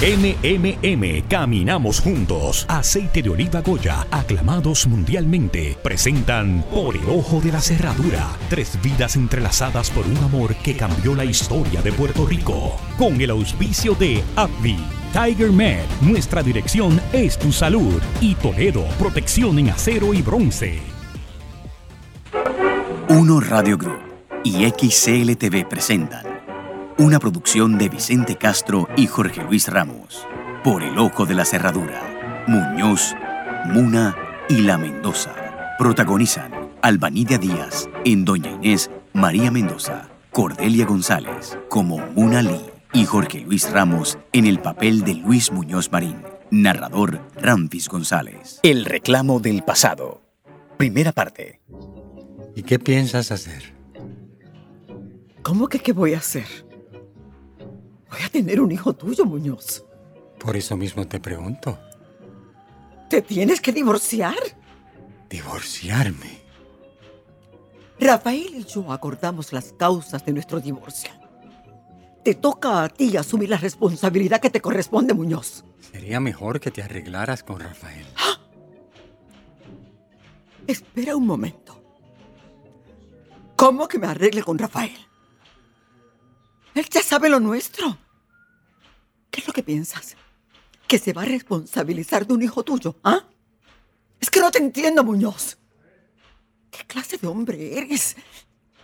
MMM, caminamos juntos. Aceite de oliva Goya, aclamados mundialmente, presentan Por el ojo de la cerradura. Tres vidas entrelazadas por un amor que cambió la historia de Puerto Rico. Con el auspicio de AbbVie. Tiger Med, nuestra dirección es tu salud. Y Toledo, protección en acero y bronce. Uno Radio Group y XCLTV presentan una producción de Vicente Castro y Jorge Luis Ramos. Por el ojo de la cerradura. Muñoz, Muna y La Mendoza. Protagonizan Albanidia Díaz en Doña Inés, María Mendoza, Cordelia González como Muna Lee y Jorge Luis Ramos en el papel de Luis Muñoz Marín. Narrador Ramfis González. El reclamo del pasado. Primera parte. ¿Y qué piensas hacer? ¿Cómo que qué voy a hacer? Voy a tener un hijo tuyo, Muñoz. Por eso mismo te pregunto. ¿Te tienes que divorciar? ¿Divorciarme? Rafael y yo acordamos las causas de nuestro divorcio. Te toca a ti asumir la responsabilidad que te corresponde, Muñoz. Sería mejor que te arreglaras con Rafael. ¡Ah! Espera un momento. ¿Cómo que me arregle con Rafael? Él ya sabe lo nuestro. ¿Qué es lo que piensas? ¿Que se va a responsabilizar de un hijo tuyo? ¿Ah? Es que no te entiendo, Muñoz. ¿Qué clase de hombre eres?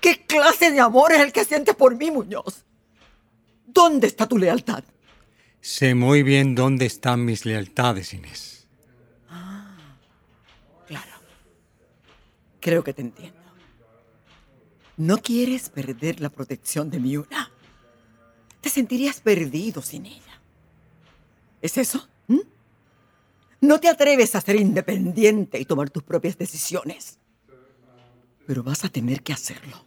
¿Qué clase de amor es el que sientes por mí, Muñoz? ¿Dónde está tu lealtad? Sé muy bien dónde están mis lealtades, Inés. Ah, claro. Creo que te entiendo. No quieres perder la protección de Miura. Te sentirías perdido sin ella. ¿Es eso? ¿Mm? No te atreves a ser independiente y tomar tus propias decisiones. Pero vas a tener que hacerlo.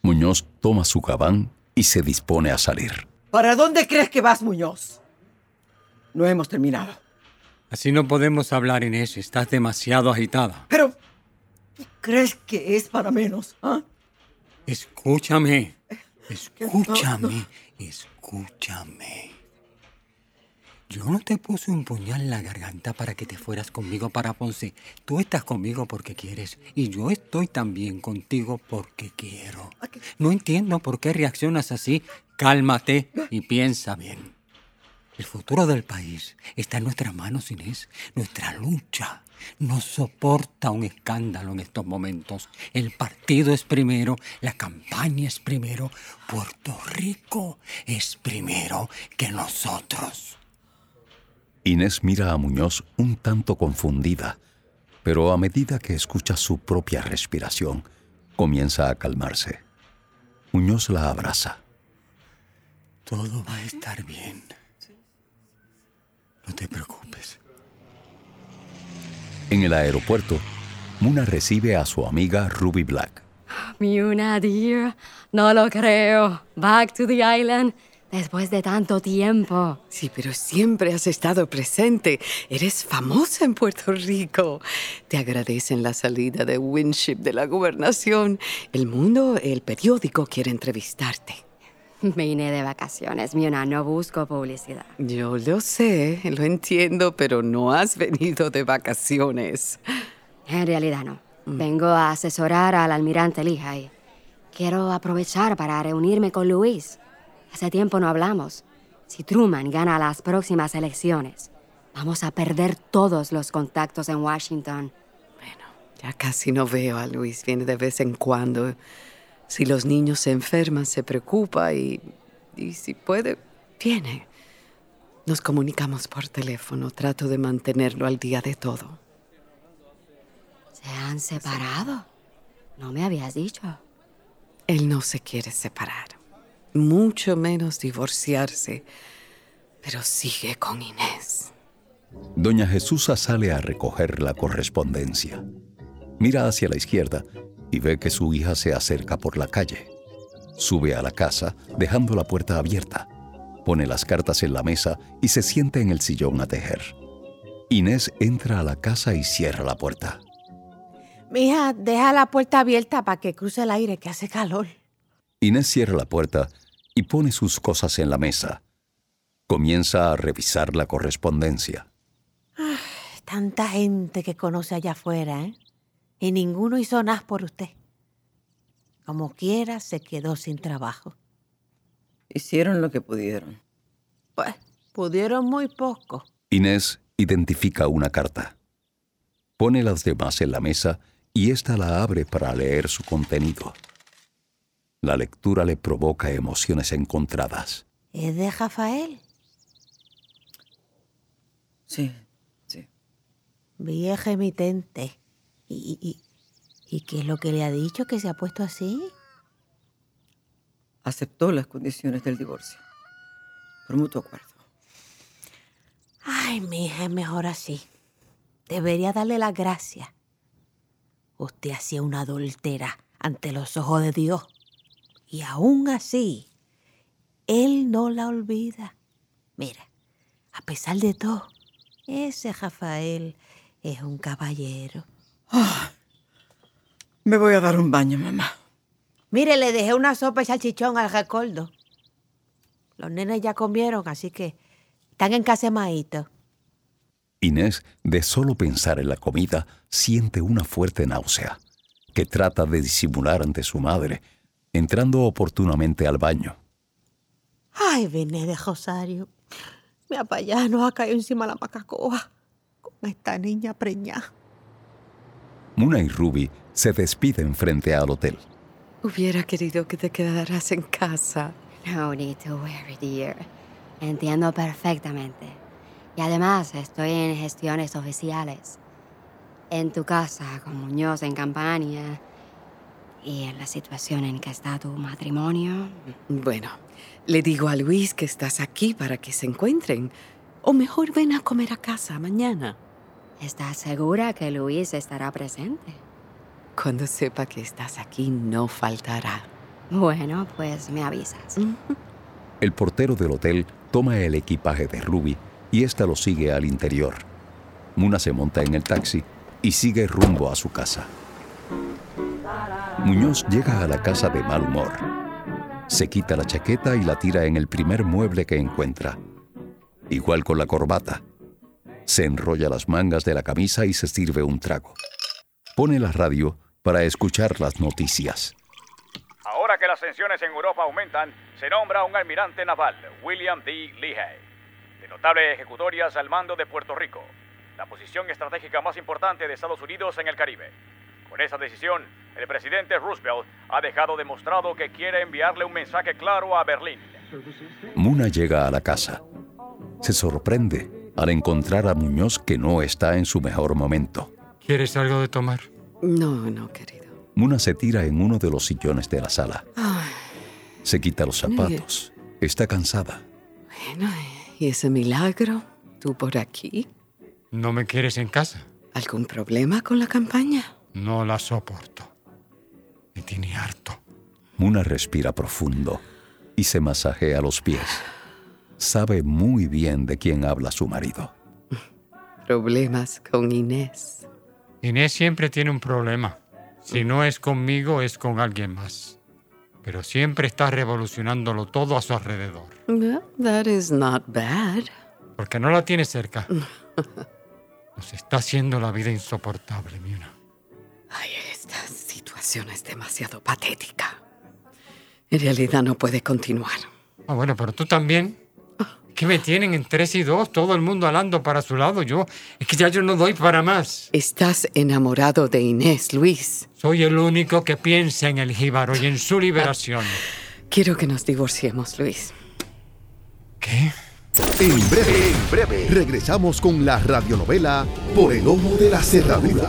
Muñoz toma su gabán y se dispone a salir. ¿Para dónde crees que vas, Muñoz? No hemos terminado. Así no podemos hablar, Inés. Estás demasiado agitada. Pero, ¿crees que es para menos? ¿ah? Escúchame. Escúchame, escúchame. Yo no te puse un puñal en la garganta para que te fueras conmigo para Ponce. Tú estás conmigo porque quieres y yo estoy también contigo porque quiero. No entiendo por qué reaccionas así. Cálmate y piensa bien. El futuro del país está en nuestras manos, Inés. Nuestra lucha no soporta un escándalo en estos momentos. El partido es primero, la campaña es primero, Puerto Rico es primero que nosotros. Inés mira a Muñoz un tanto confundida, pero a medida que escucha su propia respiración, comienza a calmarse. Muñoz la abraza. Todo va a estar bien. No te preocupes. En el aeropuerto, Muna recibe a su amiga Ruby Black. Muna, dear, no lo creo. Back to the island. Después de tanto tiempo. Sí, pero siempre has estado presente. Eres famosa en Puerto Rico. Te agradecen la salida de Winship de la gobernación. El mundo, el periódico quiere entrevistarte. Vine de vacaciones, Miona, no busco publicidad. Yo lo sé, lo entiendo, pero no has venido de vacaciones. En realidad no. Mm. Vengo a asesorar al almirante Lehigh. Quiero aprovechar para reunirme con Luis. Hace tiempo no hablamos. Si Truman gana las próximas elecciones, vamos a perder todos los contactos en Washington. Bueno, ya casi no veo a Luis. Viene de vez en cuando. Si los niños se enferman, se preocupa y, y si puede, viene. Nos comunicamos por teléfono. Trato de mantenerlo al día de todo. ¿Se han separado? No me habías dicho. Él no se quiere separar. Mucho menos divorciarse. Pero sigue con Inés. Doña Jesús sale a recoger la correspondencia. Mira hacia la izquierda y ve que su hija se acerca por la calle. Sube a la casa, dejando la puerta abierta. Pone las cartas en la mesa y se sienta en el sillón a tejer. Inés entra a la casa y cierra la puerta. Mija, deja la puerta abierta para que cruce el aire, que hace calor. Inés cierra la puerta y pone sus cosas en la mesa. Comienza a revisar la correspondencia. Tanta gente que conoce allá afuera, ¿eh? Y ninguno hizo nada por usted. Como quiera, se quedó sin trabajo. Hicieron lo que pudieron. Pues, pudieron muy poco. Inés identifica una carta. Pone las demás en la mesa y ésta la abre para leer su contenido. La lectura le provoca emociones encontradas. ¿Es de Rafael? Sí, sí. Vieja emitente. ¿Y, y, y qué es lo que le ha dicho que se ha puesto así? Aceptó las condiciones del divorcio. Por mutuo acuerdo. Ay, mija, es mejor así. Debería darle las gracias. Usted hacía una adultera ante los ojos de Dios. Y aún así, Él no la olvida. Mira, a pesar de todo, ese Rafael es un caballero. Me voy a dar un baño, mamá. Mire, le dejé una sopa de salchichón al recordo. Los nenes ya comieron, así que están encasemaditos. Inés, de solo pensar en la comida, siente una fuerte náusea, que trata de disimular ante su madre, entrando oportunamente al baño. Ay, vine de Rosario. Mi papá nos ha caído encima la macacoa con esta niña preñada. Muna y Ruby se despiden frente al hotel. Hubiera querido que te quedaras en casa. No need to worry, dear. Entiendo perfectamente. Y además estoy en gestiones oficiales. En tu casa, con Muñoz en campaña. Y en la situación en que está tu matrimonio. Bueno, le digo a Luis que estás aquí para que se encuentren. O mejor ven a comer a casa mañana. ¿Estás segura que Luis estará presente? Cuando sepa que estás aquí, no faltará. Bueno, pues me avisas. El portero del hotel toma el equipaje de Ruby y ésta lo sigue al interior. Muna se monta en el taxi y sigue rumbo a su casa. Muñoz llega a la casa de mal humor. Se quita la chaqueta y la tira en el primer mueble que encuentra. Igual con la corbata. Se enrolla las mangas de la camisa y se sirve un trago. Pone la radio para escuchar las noticias. Ahora que las tensiones en Europa aumentan, se nombra un almirante naval, William D. Lehigh, de notables ejecutorias al mando de Puerto Rico, la posición estratégica más importante de Estados Unidos en el Caribe. Con esa decisión, el presidente Roosevelt ha dejado demostrado que quiere enviarle un mensaje claro a Berlín. Muna llega a la casa. Se sorprende al encontrar a Muñoz que no está en su mejor momento. ¿Quieres algo de tomar? No, no, querido. Muna se tira en uno de los sillones de la sala. Ay, Se quita los zapatos. Está cansada. bueno, ¿y ese milagro? ¿Tú por aquí? ¿No me quieres en casa? ¿Algún problema con la campaña? No la soporto. Me tiene harto. Muna respira profundo y se masajea los pies. Sabe muy bien de quién habla su marido. Problemas con Inés. Inés siempre tiene un problema. Si no es conmigo, es con alguien más. Pero siempre está revolucionándolo todo a su alrededor. Well, that is not bad. Porque no la tiene cerca. Nos está haciendo la vida insoportable, Miuna. Ay, esta situación es demasiado patética. En realidad no puede continuar. Ah, bueno, pero tú también. ¿Qué me tienen en tres y dos? Todo el mundo alando para su lado. Yo, es que ya yo no doy para más. Estás enamorado de Inés, Luis. Soy el único que piensa en el jíbaro y en su liberación. Quiero que nos divorciemos, Luis. ¿Qué? En breve, en breve, regresamos con la radionovela Por el ojo de la cerradura.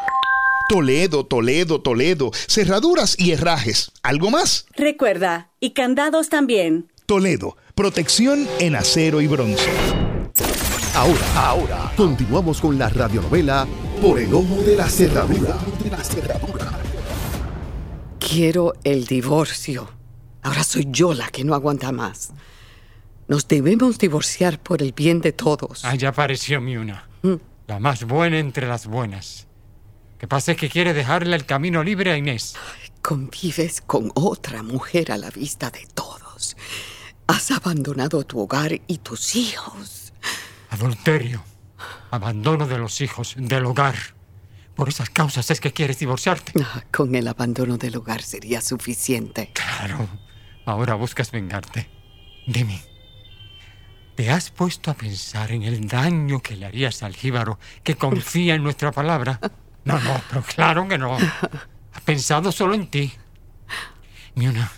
Toledo, Toledo, Toledo, cerraduras y herrajes. ¿Algo más? Recuerda, y candados también. Toledo, protección en acero y bronce. Ahora, ahora, continuamos con la radionovela Por el ojo de la cerradura. Quiero el divorcio. Ahora soy yo la que no aguanta más. Nos debemos divorciar por el bien de todos. Ah, ya apareció Miuna. Mm. La más buena entre las buenas. Que pasa es que quiere dejarle el camino libre a Inés. Convives con otra mujer a la vista de todos. Has abandonado tu hogar y tus hijos. Adulterio. Abandono de los hijos, del hogar. Por esas causas es que quieres divorciarte. Ah, con el abandono del hogar sería suficiente. Claro. Ahora buscas vengarte. Dime. ¿Te has puesto a pensar en el daño que le harías al jíbaro que confía en nuestra palabra? No, no, pero claro que no. Ha pensado solo en ti. Miuna,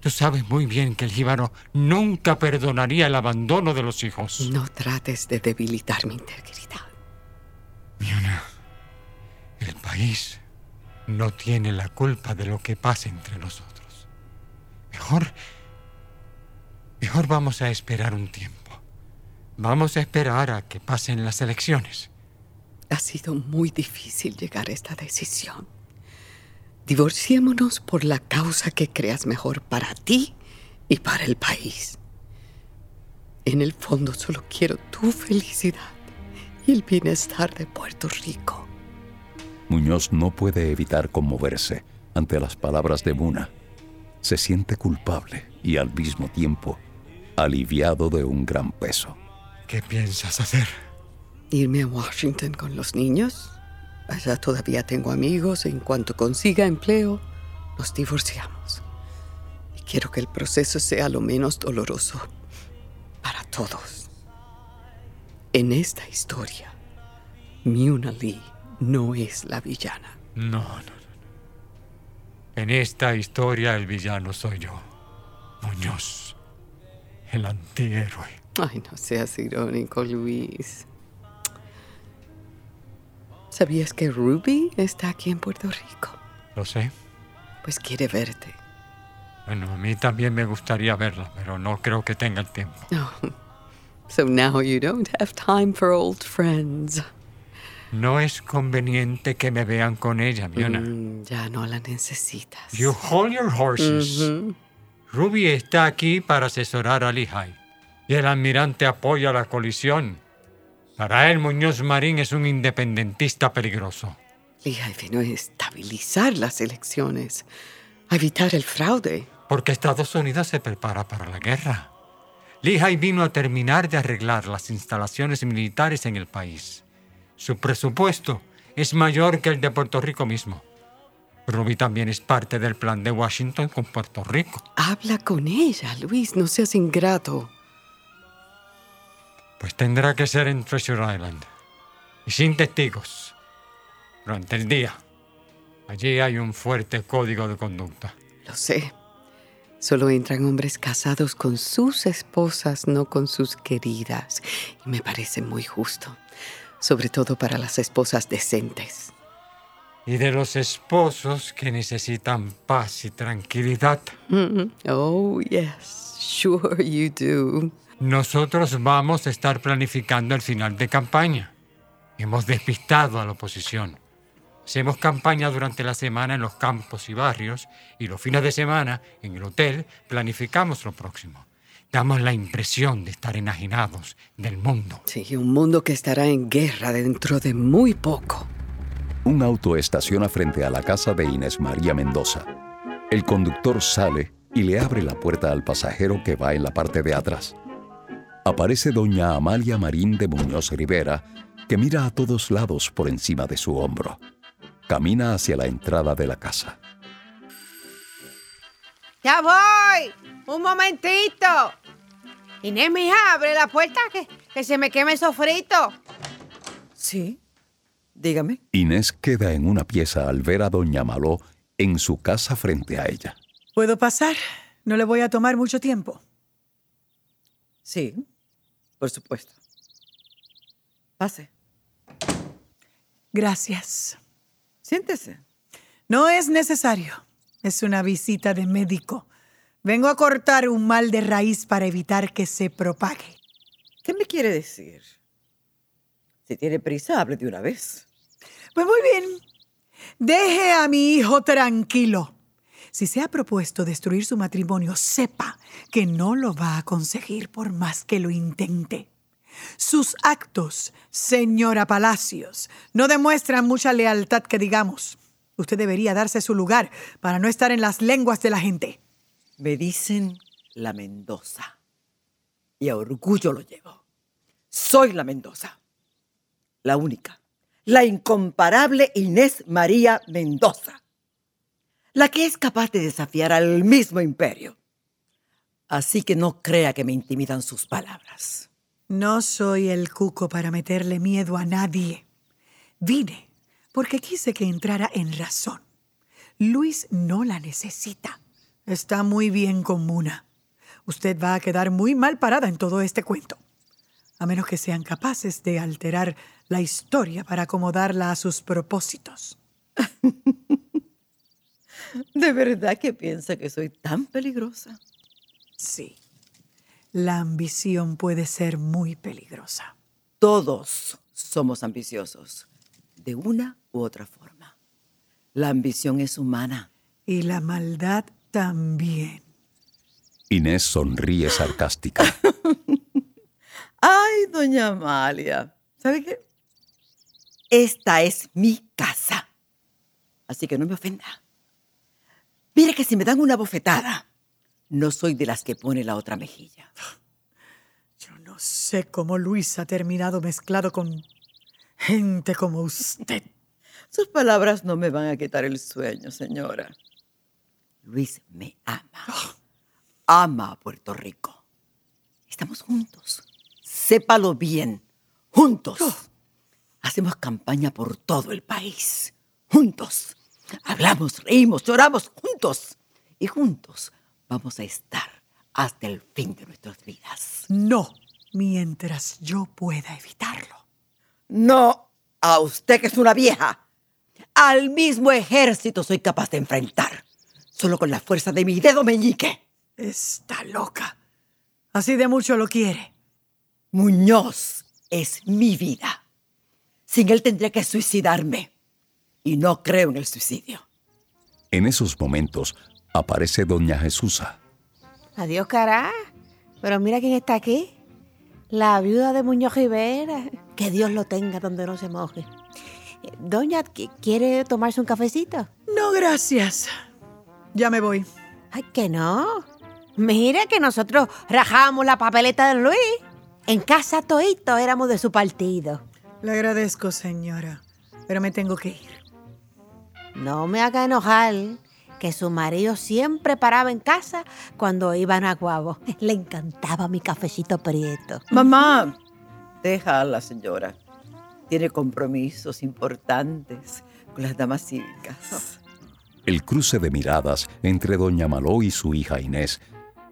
tú sabes muy bien que el jíbaro nunca perdonaría el abandono de los hijos. No trates de debilitar mi integridad. Miuna, el país no tiene la culpa de lo que pasa entre nosotros. Mejor. Mejor vamos a esperar un tiempo. Vamos a esperar a que pasen las elecciones. Ha sido muy difícil llegar a esta decisión. Divorciémonos por la causa que creas mejor para ti y para el país. En el fondo solo quiero tu felicidad y el bienestar de Puerto Rico. Muñoz no puede evitar conmoverse ante las palabras de Muna. Se siente culpable y al mismo tiempo aliviado de un gran peso. ¿Qué piensas hacer? Irme a Washington con los niños. Allá todavía tengo amigos. En cuanto consiga empleo, nos divorciamos. Y quiero que el proceso sea lo menos doloroso para todos. En esta historia, Muna Lee no es la villana. No, no, no. En esta historia el villano soy yo. Muñoz. El antihéroe. Ay, no seas irónico, Luis. ¿Sabías que Ruby está aquí en Puerto Rico? Lo sé. Pues quiere verte. Bueno, a mí también me gustaría verla, pero no creo que tenga el tiempo. Oh. So now you don't have time for old friends. No es conveniente que me vean con ella, Miona. Mm, ya no la necesitas. You hold your horses. Ujú. Ruby está aquí para asesorar a Lehigh. Y el almirante apoya la colisión. Para él, Muñoz Marín es un independentista peligroso. Lehigh vino a estabilizar las elecciones, a evitar el fraude. Porque Estados Unidos se prepara para la guerra. Lehigh vino a terminar de arreglar las instalaciones militares en el país. Su presupuesto es mayor que el de Puerto Rico mismo. Ruby también es parte del plan de Washington con Puerto Rico. Habla con ella, Luis, no seas ingrato. Pues tendrá que ser en Treasure Island. Y sin testigos. Durante el día. Allí hay un fuerte código de conducta. Lo sé. Solo entran hombres casados con sus esposas, no con sus queridas. Y me parece muy justo. Sobre todo para las esposas decentes. y de los esposos que necesitan paz y tranquilidad. Oh, yes, sure you do. Nosotros vamos a estar planificando el final de campaña. Hemos despistado a la oposición. Hacemos campaña durante la semana en los campos y barrios y los fines de semana en el hotel planificamos lo próximo. Damos la impresión de estar enajenados del mundo. Sí, un mundo que estará en guerra dentro de muy poco. Un auto estaciona frente a la casa de Inés María Mendoza. El conductor sale y le abre la puerta al pasajero que va en la parte de atrás. Aparece doña Amalia Marín de Muñoz Rivera, que mira a todos lados por encima de su hombro. Camina hacia la entrada de la casa. ¡Ya voy! ¡Un momentito! Inés, mija, abre la puerta que, que se me queme el sofrito. Sí, dígame. Inés queda en una pieza al ver a doña Maló en su casa frente a ella. ¿Puedo pasar? No le voy a tomar mucho tiempo. Sí, por supuesto. Pase. Gracias. Siéntese. No es necesario. Es una visita de médico. Vengo a cortar un mal de raíz para evitar que se propague. ¿Qué me quiere decir? Si tiene prisa, hable de una vez. Pues muy bien. Deje a mi hijo tranquilo. Si se ha propuesto destruir su matrimonio, sepa que no lo va a conseguir por más que lo intente. Sus actos, señora Palacios, no demuestran mucha lealtad que digamos. Usted debería darse su lugar para no estar en las lenguas de la gente. Me dicen la Mendoza. Y a orgullo lo llevo. Soy la Mendoza. La única. La incomparable Inés María Mendoza. La que es capaz de desafiar al mismo imperio. Así que no crea que me intimidan sus palabras. No soy el cuco para meterle miedo a nadie. Vine porque quise que entrara en razón. Luis no la necesita. Está muy bien con Muna. Usted va a quedar muy mal parada en todo este cuento. A menos que sean capaces de alterar la historia para acomodarla a sus propósitos. ¿De verdad que piensa que soy tan peligrosa? Sí. La ambición puede ser muy peligrosa. Todos somos ambiciosos, de una u otra forma. La ambición es humana. Y la maldad también. Inés sonríe sarcástica. Ay, doña Amalia. ¿Sabe qué? Esta es mi casa. Así que no me ofenda. Mire que si me dan una bofetada, no soy de las que pone la otra mejilla. Yo no sé cómo Luis ha terminado mezclado con gente como usted. Sus palabras no me van a quitar el sueño, señora. Luis me ama. Ama a Puerto Rico. Estamos juntos. Sépalo bien. Juntos. Hacemos campaña por todo el país. Juntos. Hablamos, reímos, lloramos juntos. Y juntos vamos a estar hasta el fin de nuestras vidas. No, mientras yo pueda evitarlo. No, a usted que es una vieja. Al mismo ejército soy capaz de enfrentar. Solo con la fuerza de mi dedo meñique. Está loca. Así de mucho lo quiere. Muñoz es mi vida. Sin él tendría que suicidarme. Y no creo en el suicidio. En esos momentos aparece doña Jesusa. Adiós, cara. Pero mira quién está aquí. La viuda de Muñoz Rivera. Que Dios lo tenga donde no se moje. Doña, ¿quiere tomarse un cafecito? No, gracias. Ya me voy. Ay, que no. Mira que nosotros rajábamos la papeleta de Luis. En casa toito éramos de su partido. Le agradezco, señora, pero me tengo que ir. No me haga enojar, que su marido siempre paraba en casa cuando iban a Guabo. Le encantaba mi cafecito prieto. Mamá, deja a la señora. Tiene compromisos importantes con las damas cívicas. El cruce de miradas entre doña Maló y su hija Inés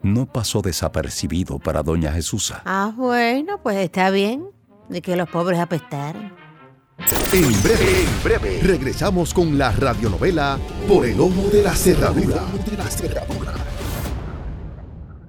no pasó desapercibido para doña Jesusa. Ah, bueno, pues está bien. De que los pobres apestaran. En breve, en breve, regresamos con la radionovela Por el Ojo de la Cerradura.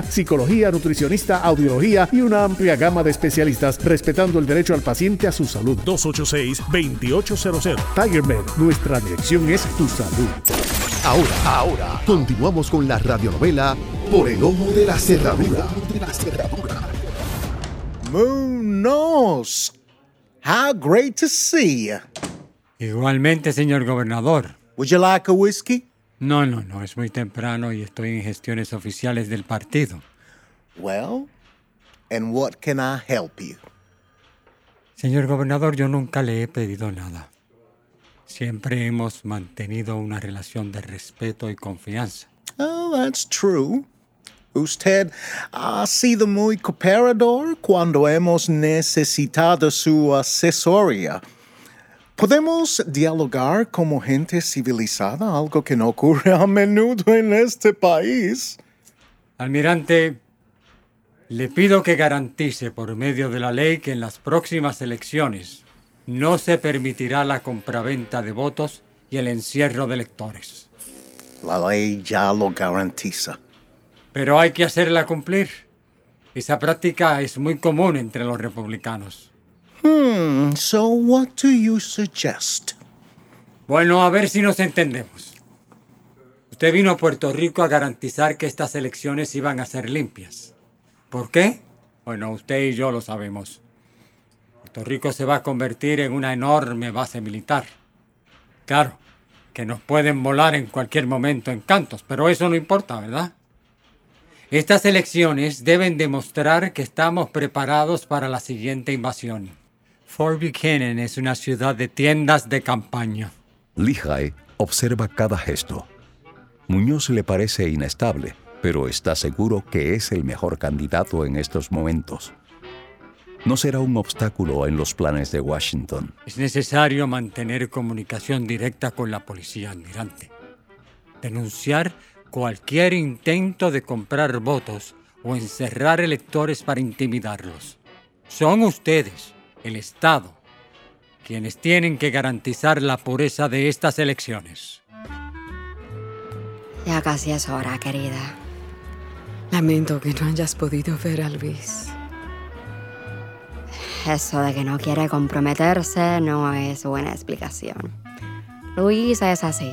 psicología, nutricionista, audiología y una amplia gama de especialistas, respetando el derecho al paciente a su salud. 286-2800. Tiger Med, nuestra dirección es tu salud. Ahora, ahora, continuamos con la radionovela Por el Ojo de la Cerradura. Munoz, how great to see you. Igualmente, señor gobernador. Would you like a whiskey? No, no, no, es muy temprano y estoy en gestiones oficiales del partido. Well, and what can I help you? Señor gobernador, yo nunca le he pedido nada. Siempre hemos mantenido una relación de respeto y confianza. Oh, that's true. Usted ha sido muy cooperador cuando hemos necesitado su asesoría. Podemos dialogar como gente civilizada, algo que no ocurre a menudo en este país. Almirante, le pido que garantice por medio de la ley que en las próximas elecciones no se permitirá la compraventa de votos y el encierro de electores. La ley ya lo garantiza. Pero hay que hacerla cumplir. Esa práctica es muy común entre los republicanos. Hmm, so what do you suggest? Bueno, a ver si nos entendemos. Usted vino a Puerto Rico a garantizar que estas elecciones iban a ser limpias. ¿Por qué? Bueno, usted y yo lo sabemos. Puerto Rico se va a convertir en una enorme base militar. Claro, que nos pueden volar en cualquier momento en cantos, pero eso no importa, ¿verdad? Estas elecciones deben demostrar que estamos preparados para la siguiente invasión. Fort Buchanan es una ciudad de tiendas de campaña. Lehigh observa cada gesto. Muñoz le parece inestable, pero está seguro que es el mejor candidato en estos momentos. No será un obstáculo en los planes de Washington. Es necesario mantener comunicación directa con la policía, almirante. Denunciar cualquier intento de comprar votos o encerrar electores para intimidarlos. Son ustedes, el Estado, quienes tienen que garantizar la pureza de estas elecciones. Ya casi es hora, querida. Lamento que no hayas podido ver a Luis. Eso de que no quiere comprometerse no es buena explicación. Luis es así.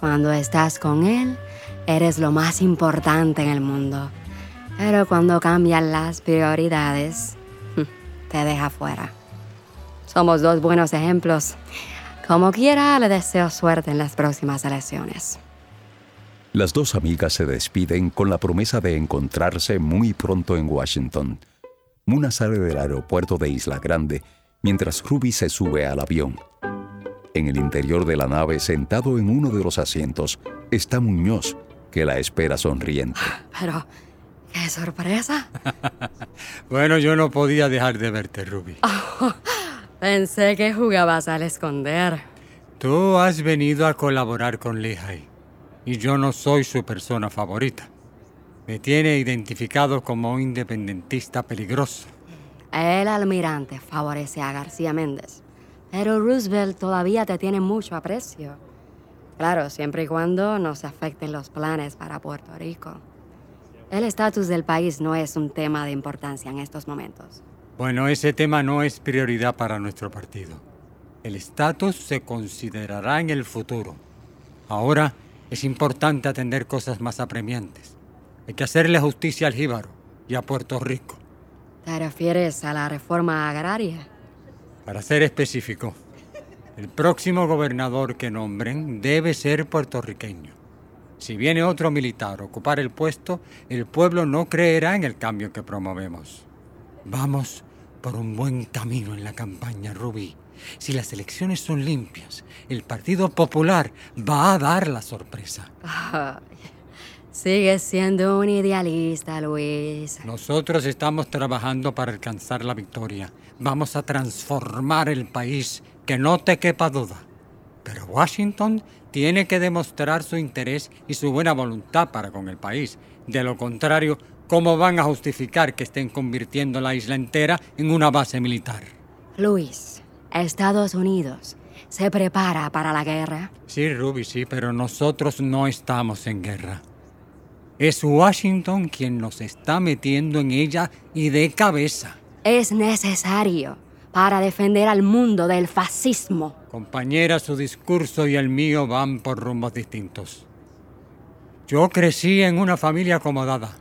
Cuando estás con él, eres lo más importante en el mundo. Pero cuando cambian las prioridades, te deja fuera. Somos dos buenos ejemplos. Como quiera, le deseo suerte en las próximas elecciones. Las dos amigas se despiden con la promesa de encontrarse muy pronto en Washington. Muna sale del aeropuerto de Isla Grande mientras Ruby se sube al avión. En el interior de la nave, sentado en uno de los asientos, está Muñoz, que la espera sonriente. Pero, qué sorpresa. bueno, yo no podía dejar de verte, Ruby. Oh, pensé que jugabas al esconder. Tú has venido a colaborar con Lehigh y yo no soy su persona favorita. Me tiene identificado como un independentista peligroso. El almirante favorece a García Méndez, pero Roosevelt todavía te tiene mucho aprecio. Claro, siempre y cuando no se afecten los planes para Puerto Rico. El estatus del país no es un tema de importancia en estos momentos. Bueno, ese tema no es prioridad para nuestro partido. El estatus se considerará en el futuro. Ahora es importante atender cosas más apremiantes. Hay que hacerle justicia al Jíbaro y a Puerto Rico. ¿Te refieres a la reforma agraria? Para ser específico, el próximo gobernador que nombren debe ser puertorriqueño. Si viene otro militar a ocupar el puesto, el pueblo no creerá en el cambio que promovemos. Vamos por un buen camino en la campaña, Rubí. Si las elecciones son limpias, el Partido Popular va a dar la sorpresa. Sigues siendo un idealista, Luis. Nosotros estamos trabajando para alcanzar la victoria. Vamos a transformar el país, que no te quepa duda. Pero Washington tiene que demostrar su interés y su buena voluntad para con el país. De lo contrario, ¿cómo van a justificar que estén convirtiendo la isla entera en una base militar? Luis, Estados Unidos se prepara para la guerra. Sí, Ruby, sí, pero nosotros no estamos en guerra. Es Washington quien nos está metiendo en ella y de cabeza. Es necesario para defender al mundo del fascismo. Compañera, su discurso y el mío van por rumbos distintos. Yo crecí en una familia acomodada.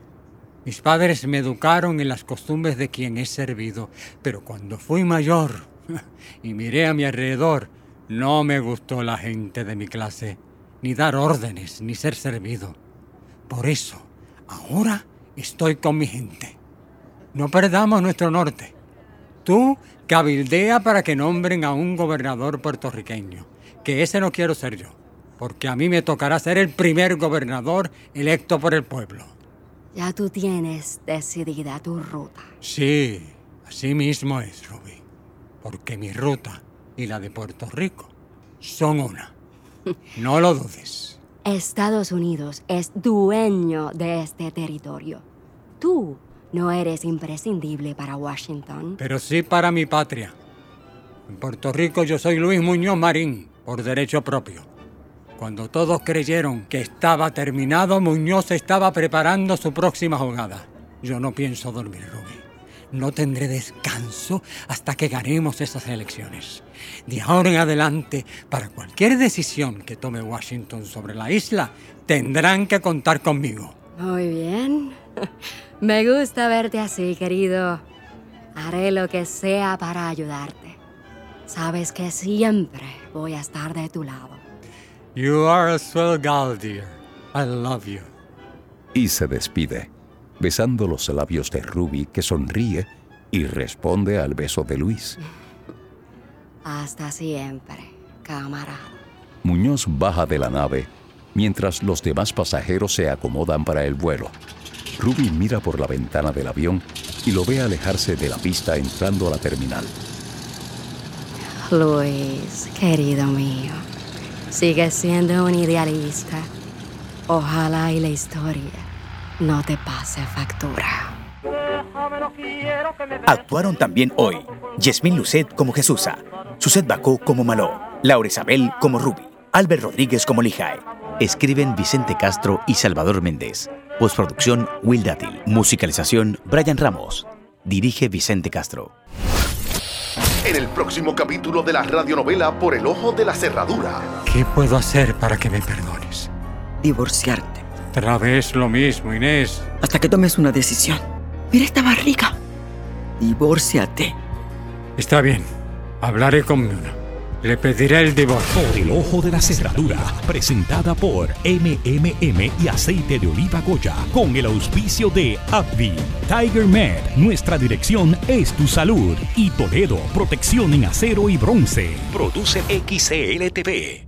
Mis padres me educaron en las costumbres de quien he servido, pero cuando fui mayor y miré a mi alrededor, no me gustó la gente de mi clase, ni dar órdenes, ni ser servido. Por eso, ahora estoy con mi gente. No perdamos nuestro norte. Tú cabildea para que nombren a un gobernador puertorriqueño, que ese no quiero ser yo, porque a mí me tocará ser el primer gobernador electo por el pueblo. Ya tú tienes decidida tu ruta. Sí, así mismo es, Ruby, porque mi ruta y la de Puerto Rico son una. No lo dudes. Estados Unidos es dueño de este territorio. Tú no eres imprescindible para Washington. Pero sí para mi patria. En Puerto Rico yo soy Luis Muñoz Marín, por derecho propio. Cuando todos creyeron que estaba terminado, Muñoz estaba preparando su próxima jugada. Yo no pienso dormir, Rubí. No tendré descanso hasta que ganemos esas elecciones. De ahora en adelante, para cualquier decisión que tome Washington sobre la isla, tendrán que contar conmigo. Muy bien. Me gusta verte así, querido. Haré lo que sea para ayudarte. Sabes que siempre voy a estar de tu lado. You are a swell gal, dear. I love you. Y se despide, besando los labios de Ruby, que sonríe y responde al beso de Luis. Hasta siempre, camarada. Muñoz baja de la nave mientras los demás pasajeros se acomodan para el vuelo. Ruby mira por la ventana del avión y lo ve alejarse de la pista entrando a la terminal. Luis, querido mío, sigues siendo un idealista. Ojalá y la historia no te pase factura. Actuaron también hoy Yasmín Lucet como Jesusa, Suset Bacó como Maló, Laura Isabel como Ruby, Albert Rodríguez como Lijay. Escriben Vicente Castro y Salvador Méndez. Postproducción Will Dátil. Musicalización Brian Ramos. Dirige Vicente Castro. En el próximo capítulo de la radionovela Por el Ojo de la Cerradura. ¿Qué puedo hacer para que me perdones? Divorciarte. Otra vez lo mismo, Inés. Hasta que tomes una decisión. Mira esta barriga. Divórciate. Está bien. Hablaré con Muna. Le pediré el divorcio. El ojo de la cerradura, presentada por MMM y aceite de oliva Goya, con el auspicio de Abby, Tiger Med, nuestra dirección es tu salud, y Toledo, protección en acero y bronce. Produce XCLTV.